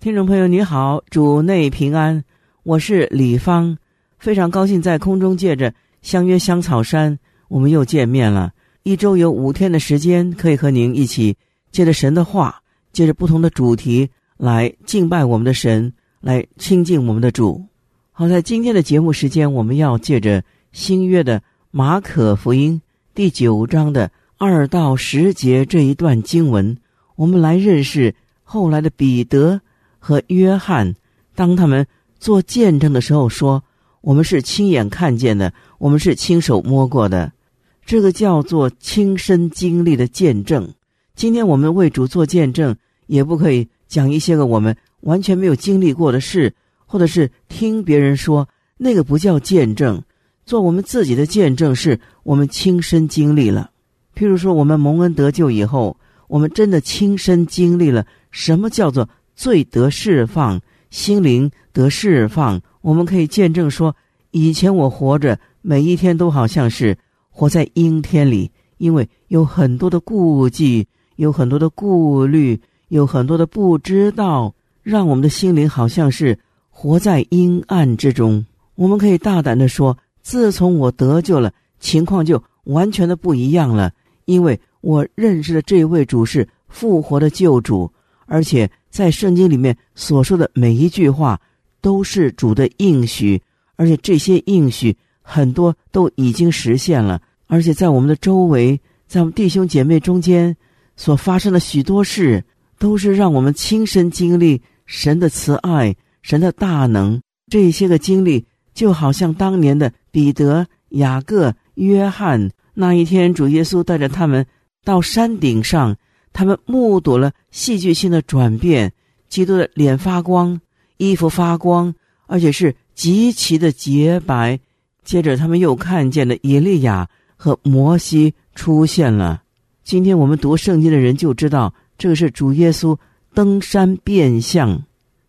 听众朋友，你好，主内平安，我是李芳，非常高兴在空中借着相约香草山，我们又见面了。一周有五天的时间，可以和您一起借着神的话，借着不同的主题来敬拜我们的神，来亲近我们的主。好，在今天的节目时间，我们要借着新约的马可福音第九章的二到十节这一段经文，我们来认识后来的彼得和约翰，当他们做见证的时候说：“我们是亲眼看见的，我们是亲手摸过的。”这个叫做亲身经历的见证。今天我们为主做见证，也不可以讲一些个我们完全没有经历过的事，或者是听别人说那个不叫见证。做我们自己的见证，是我们亲身经历了。譬如说，我们蒙恩得救以后，我们真的亲身经历了什么叫做罪得释放，心灵得释放。我们可以见证说，以前我活着每一天都好像是。活在阴天里，因为有很多的顾忌，有很多的顾虑，有很多的不知道，让我们的心灵好像是活在阴暗之中。我们可以大胆的说，自从我得救了，情况就完全的不一样了。因为我认识的这位主是复活的救主，而且在圣经里面所说的每一句话都是主的应许，而且这些应许很多都已经实现了。而且在我们的周围，在我们弟兄姐妹中间所发生的许多事，都是让我们亲身经历神的慈爱、神的大能。这些个经历，就好像当年的彼得、雅各、约翰那一天，主耶稣带着他们到山顶上，他们目睹了戏剧性的转变：基督的脸发光，衣服发光，而且是极其的洁白。接着，他们又看见了以利亚。和摩西出现了。今天我们读圣经的人就知道，这个是主耶稣登山变相。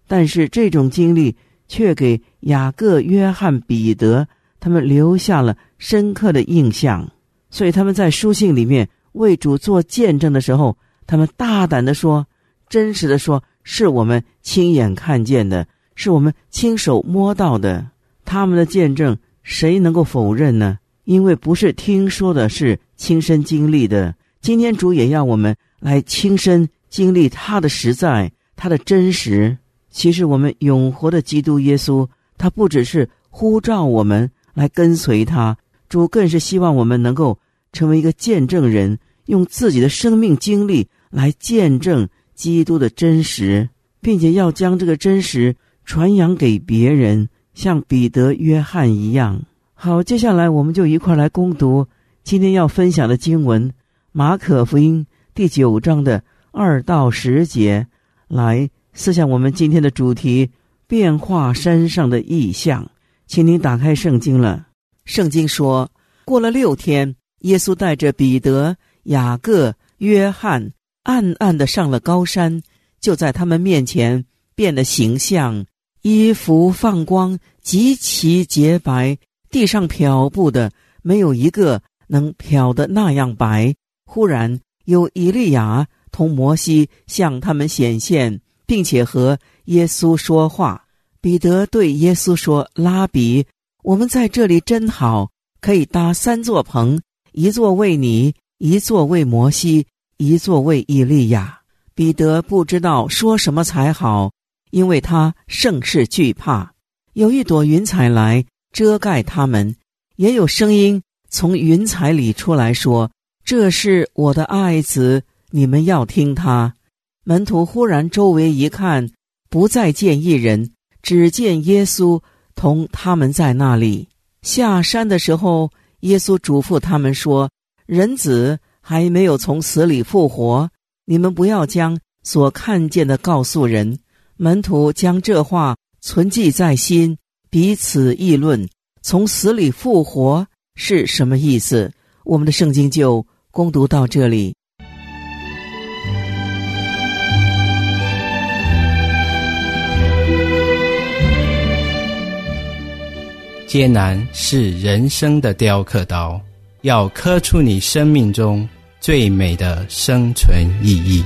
但是这种经历却给雅各、约翰、彼得他们留下了深刻的印象。所以他们在书信里面为主做见证的时候，他们大胆的说，真实的说，是我们亲眼看见的，是我们亲手摸到的。他们的见证，谁能够否认呢？因为不是听说的，是亲身经历的。今天主也要我们来亲身经历他的实在，他的真实。其实我们永活的基督耶稣，他不只是呼召我们来跟随他，主更是希望我们能够成为一个见证人，用自己的生命经历来见证基督的真实，并且要将这个真实传扬给别人，像彼得、约翰一样。好，接下来我们就一块来攻读今天要分享的经文《马可福音》第九章的二到十节，来思想我们今天的主题：变化山上的意象。请您打开圣经了。圣经说，过了六天，耶稣带着彼得、雅各、约翰，暗暗的上了高山，就在他们面前变了形象，衣服放光，极其洁白。地上漂布的没有一个能漂的那样白。忽然有以利亚同摩西向他们显现，并且和耶稣说话。彼得对耶稣说：“拉比，我们在这里真好，可以搭三座棚，一座为你，一座为摩西，一座位以利亚。”彼得不知道说什么才好，因为他甚是惧怕。有一朵云彩来。遮盖他们，也有声音从云彩里出来说：“这是我的爱子，你们要听他。”门徒忽然周围一看，不再见一人，只见耶稣同他们在那里。下山的时候，耶稣嘱咐他们说：“人子还没有从死里复活，你们不要将所看见的告诉人。门徒将这话存记在心，彼此议论：从死里复活是什么意思？我们的圣经就攻读到这里。艰难是人生的雕刻刀，要刻出你生命中最美的生存意义。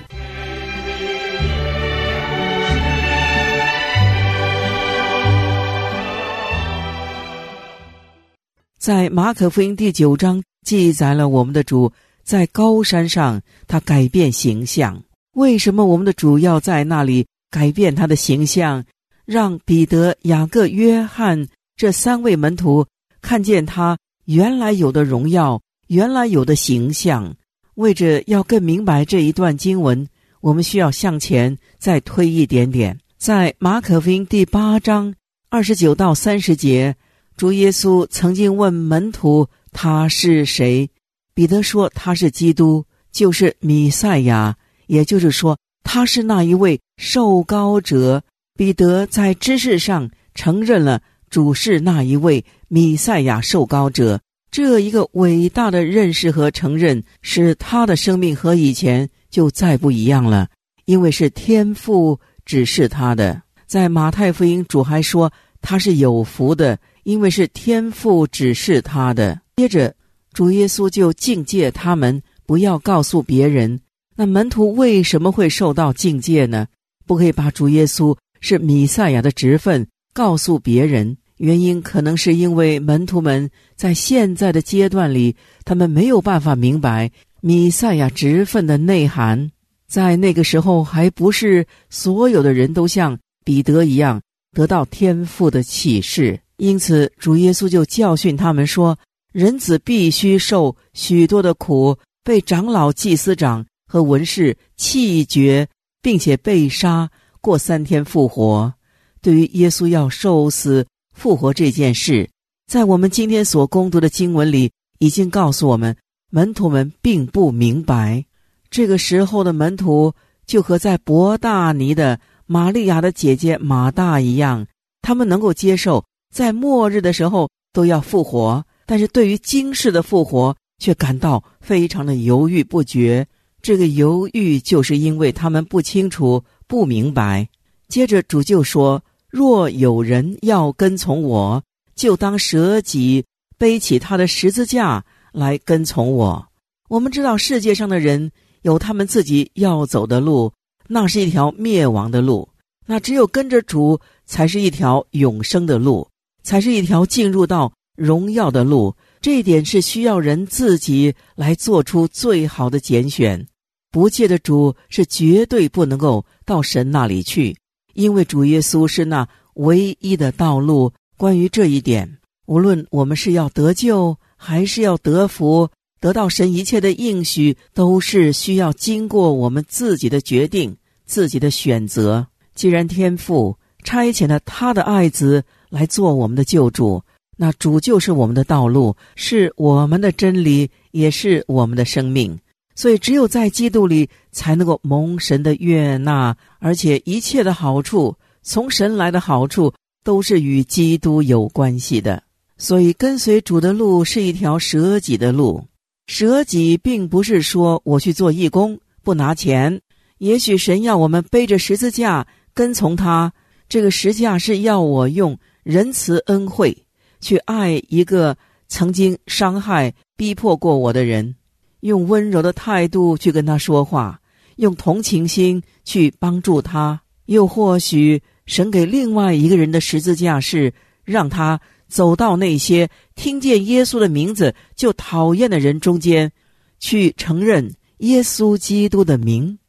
在马可福音第九章记载了我们的主在高山上，他改变形象。为什么我们的主要在那里改变他的形象，让彼得、雅各、约翰？这三位门徒看见他原来有的荣耀，原来有的形象。为着要更明白这一段经文，我们需要向前再推一点点。在马可福音第八章二十九到三十节，主耶稣曾经问门徒：“他是谁？”彼得说：“他是基督，就是弥赛亚，也就是说，他是那一位受膏者。”彼得在知识上承认了。主是那一位弥赛亚受膏者，这一个伟大的认识和承认，使他的生命和以前就再不一样了，因为是天父指示他的。在马太福音，主还说他是有福的，因为是天父指示他的。接着，主耶稣就警戒他们不要告诉别人。那门徒为什么会受到警戒呢？不可以把主耶稣是弥赛亚的职分告诉别人。原因可能是因为门徒们在现在的阶段里，他们没有办法明白弥赛亚职分的内涵。在那个时候，还不是所有的人都像彼得一样得到天赋的启示。因此，主耶稣就教训他们说：“人子必须受许多的苦，被长老、祭司长和文士弃绝，并且被杀，过三天复活。”对于耶稣要受死。复活这件事，在我们今天所攻读的经文里，已经告诉我们，门徒们并不明白。这个时候的门徒就和在伯大尼的玛利亚的姐姐马大一样，他们能够接受在末日的时候都要复活，但是对于今世的复活却感到非常的犹豫不决。这个犹豫就是因为他们不清楚、不明白。接着主就说。若有人要跟从我，就当舍己，背起他的十字架来跟从我。我们知道世界上的人有他们自己要走的路，那是一条灭亡的路；那只有跟着主，才是一条永生的路，才是一条进入到荣耀的路。这一点是需要人自己来做出最好的拣选。不借的主是绝对不能够到神那里去。因为主耶稣是那唯一的道路。关于这一点，无论我们是要得救，还是要得福，得到神一切的应许，都是需要经过我们自己的决定、自己的选择。既然天父差遣了他的爱子来做我们的救主，那主就是我们的道路，是我们的真理，也是我们的生命。所以，只有在基督里才能够蒙神的悦纳，而且一切的好处，从神来的好处，都是与基督有关系的。所以，跟随主的路是一条舍己的路。舍己并不是说我去做义工不拿钱，也许神要我们背着十字架跟从他。这个十字架是要我用仁慈恩惠去爱一个曾经伤害、逼迫过我的人。用温柔的态度去跟他说话，用同情心去帮助他。又或许神给另外一个人的十字架是让他走到那些听见耶稣的名字就讨厌的人中间，去承认耶稣基督的名。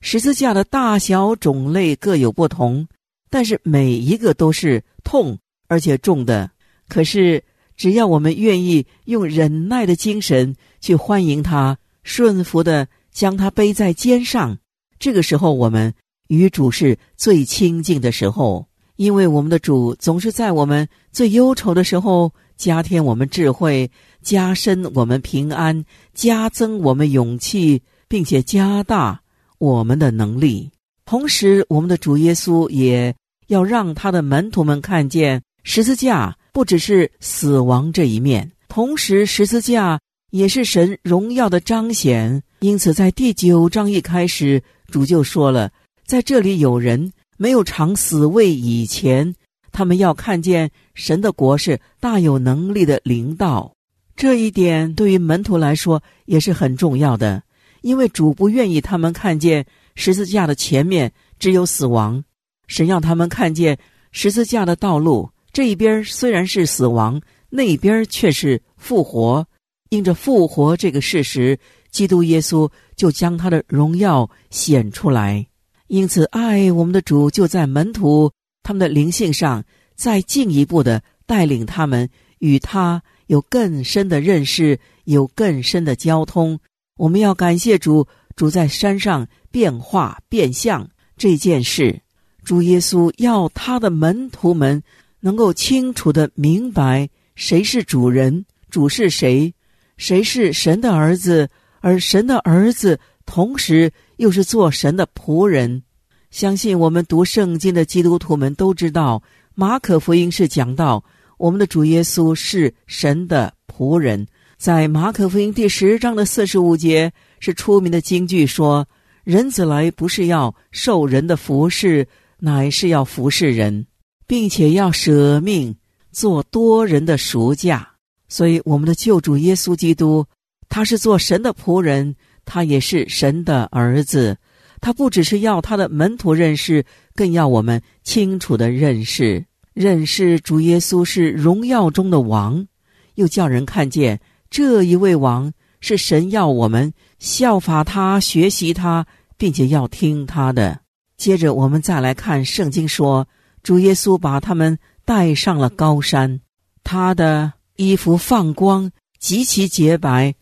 十字架的大小种类各有不同，但是每一个都是痛而且重的。可是。只要我们愿意用忍耐的精神去欢迎他，顺服的将他背在肩上，这个时候我们与主是最亲近的时候，因为我们的主总是在我们最忧愁的时候加添我们智慧，加深我们平安，加增我们勇气，并且加大我们的能力。同时，我们的主耶稣也要让他的门徒们看见十字架不只是死亡这一面，同时十字架也是神荣耀的彰显。因此，在第九章一开始，主就说了，在这里有人没有尝死味以前，他们要看见神的国是大有能力的领导。这一点对于门徒来说也是很重要的，因为主不愿意他们看见。十字架的前面只有死亡，神让他们看见十字架的道路。这一边虽然是死亡，那边却是复活。因着复活这个事实，基督耶稣就将他的荣耀显出来。因此，爱我们的主就在门徒他们的灵性上，再进一步的带领他们与他有更深的认识，有更深的交通。我们要感谢主。主在山上变化变相这件事，主耶稣要他的门徒们能够清楚的明白谁是主人，主是谁，谁是神的儿子，而神的儿子同时又是做神的仆人。相信我们读圣经的基督徒们都知道，马可福音是讲到我们的主耶稣是神的仆人，在马可福音第十章的四十五节。是出名的京剧，说：“人子来不是要受人的服侍，乃是要服侍人，并且要舍命做多人的赎价。”所以，我们的救主耶稣基督，他是做神的仆人，他也是神的儿子。他不只是要他的门徒认识，更要我们清楚的认识，认识主耶稣是荣耀中的王，又叫人看见这一位王。是神要我们效法他、学习他，并且要听他的。接着，我们再来看圣经说，主耶稣把他们带上了高山，他的衣服放光，极其洁白。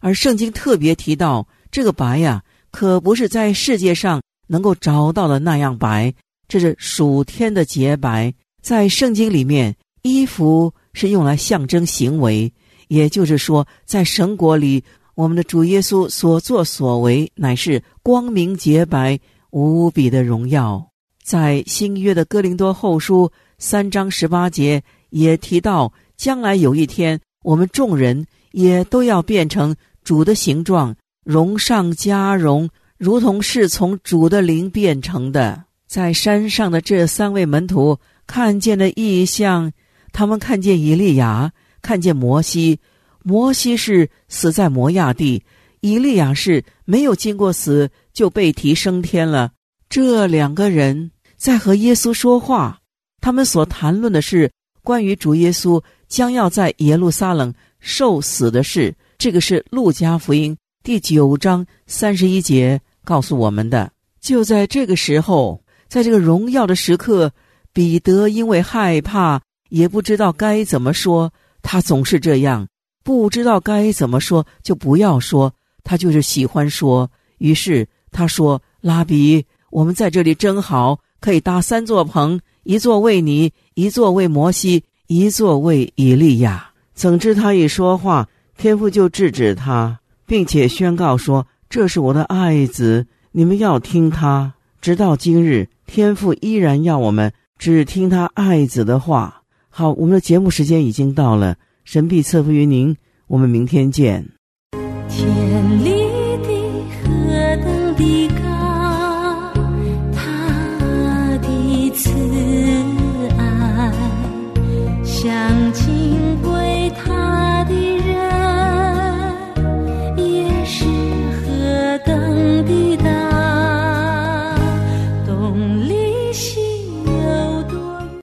而圣经特别提到，这个白呀，可不是在世界上能够找到的那样白，这是属天的洁白。在圣经里面，衣服是用来象征行为。也就是说，在神国里，我们的主耶稣所作所为乃是光明洁白、无比的荣耀。在新约的哥林多后书三章十八节也提到，将来有一天，我们众人也都要变成主的形状，荣上加荣，如同是从主的灵变成的。在山上的这三位门徒看见了异象，他们看见以利亚。看见摩西，摩西是死在摩亚地，以利亚是没有经过死就被提升天了。这两个人在和耶稣说话，他们所谈论的是关于主耶稣将要在耶路撒冷受死的事。这个是路加福音第九章三十一节告诉我们的。就在这个时候，在这个荣耀的时刻，彼得因为害怕，也不知道该怎么说。他总是这样，不知道该怎么说，就不要说。他就是喜欢说。于是他说：“拉比，我们在这里真好，可以搭三座棚，一座为你，一座为摩西，一座为以利亚。”怎知他一说话，天父就制止他，并且宣告说：“这是我的爱子，你们要听他。”直到今日，天父依然要我们只听他爱子的话。好，我们的节目时间已经到了，神必赐福于您，我们明天见。天里的何等的。